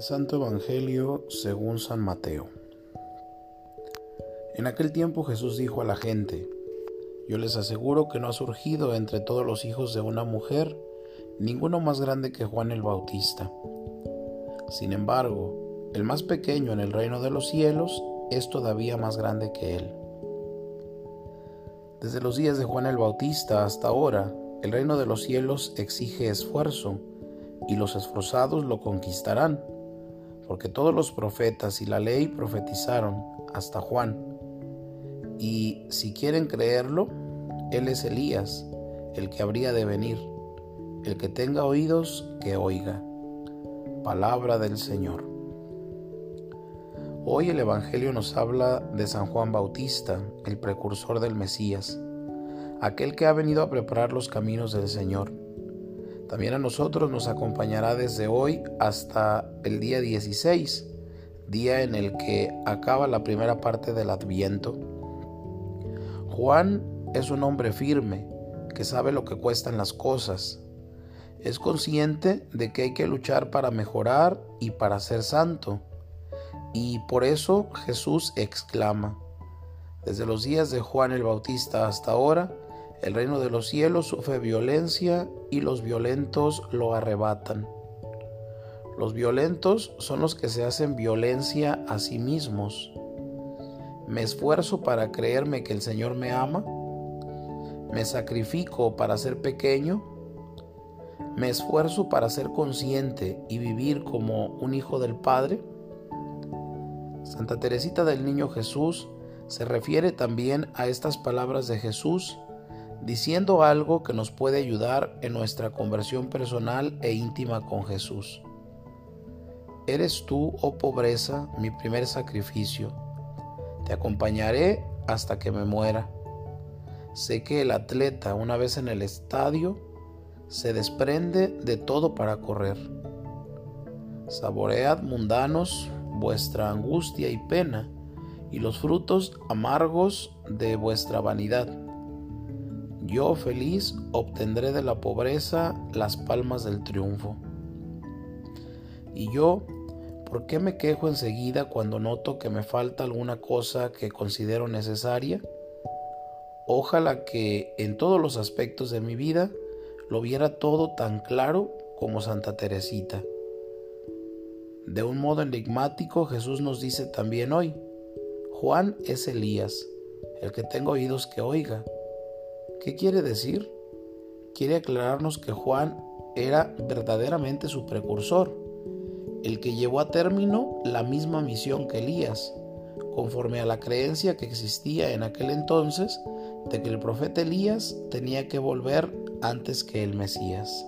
Santo Evangelio según San Mateo. En aquel tiempo Jesús dijo a la gente, Yo les aseguro que no ha surgido entre todos los hijos de una mujer ninguno más grande que Juan el Bautista. Sin embargo, el más pequeño en el reino de los cielos es todavía más grande que él. Desde los días de Juan el Bautista hasta ahora, el reino de los cielos exige esfuerzo, y los esforzados lo conquistarán, porque todos los profetas y la ley profetizaron hasta Juan. Y si quieren creerlo, Él es Elías, el que habría de venir. El que tenga oídos, que oiga. Palabra del Señor. Hoy el Evangelio nos habla de San Juan Bautista, el precursor del Mesías aquel que ha venido a preparar los caminos del Señor. También a nosotros nos acompañará desde hoy hasta el día 16, día en el que acaba la primera parte del Adviento. Juan es un hombre firme, que sabe lo que cuestan las cosas. Es consciente de que hay que luchar para mejorar y para ser santo. Y por eso Jesús exclama, desde los días de Juan el Bautista hasta ahora, el reino de los cielos sufre violencia y los violentos lo arrebatan. Los violentos son los que se hacen violencia a sí mismos. Me esfuerzo para creerme que el Señor me ama. Me sacrifico para ser pequeño. Me esfuerzo para ser consciente y vivir como un hijo del Padre. Santa Teresita del Niño Jesús se refiere también a estas palabras de Jesús diciendo algo que nos puede ayudar en nuestra conversión personal e íntima con Jesús. Eres tú, oh pobreza, mi primer sacrificio. Te acompañaré hasta que me muera. Sé que el atleta, una vez en el estadio, se desprende de todo para correr. Saboread, mundanos, vuestra angustia y pena, y los frutos amargos de vuestra vanidad yo feliz obtendré de la pobreza las palmas del triunfo. Y yo, ¿por qué me quejo enseguida cuando noto que me falta alguna cosa que considero necesaria? Ojalá que en todos los aspectos de mi vida lo viera todo tan claro como Santa Teresita. De un modo enigmático Jesús nos dice también hoy, Juan es Elías, el que tenga oídos que oiga. ¿Qué quiere decir? Quiere aclararnos que Juan era verdaderamente su precursor, el que llevó a término la misma misión que Elías, conforme a la creencia que existía en aquel entonces de que el profeta Elías tenía que volver antes que el Mesías.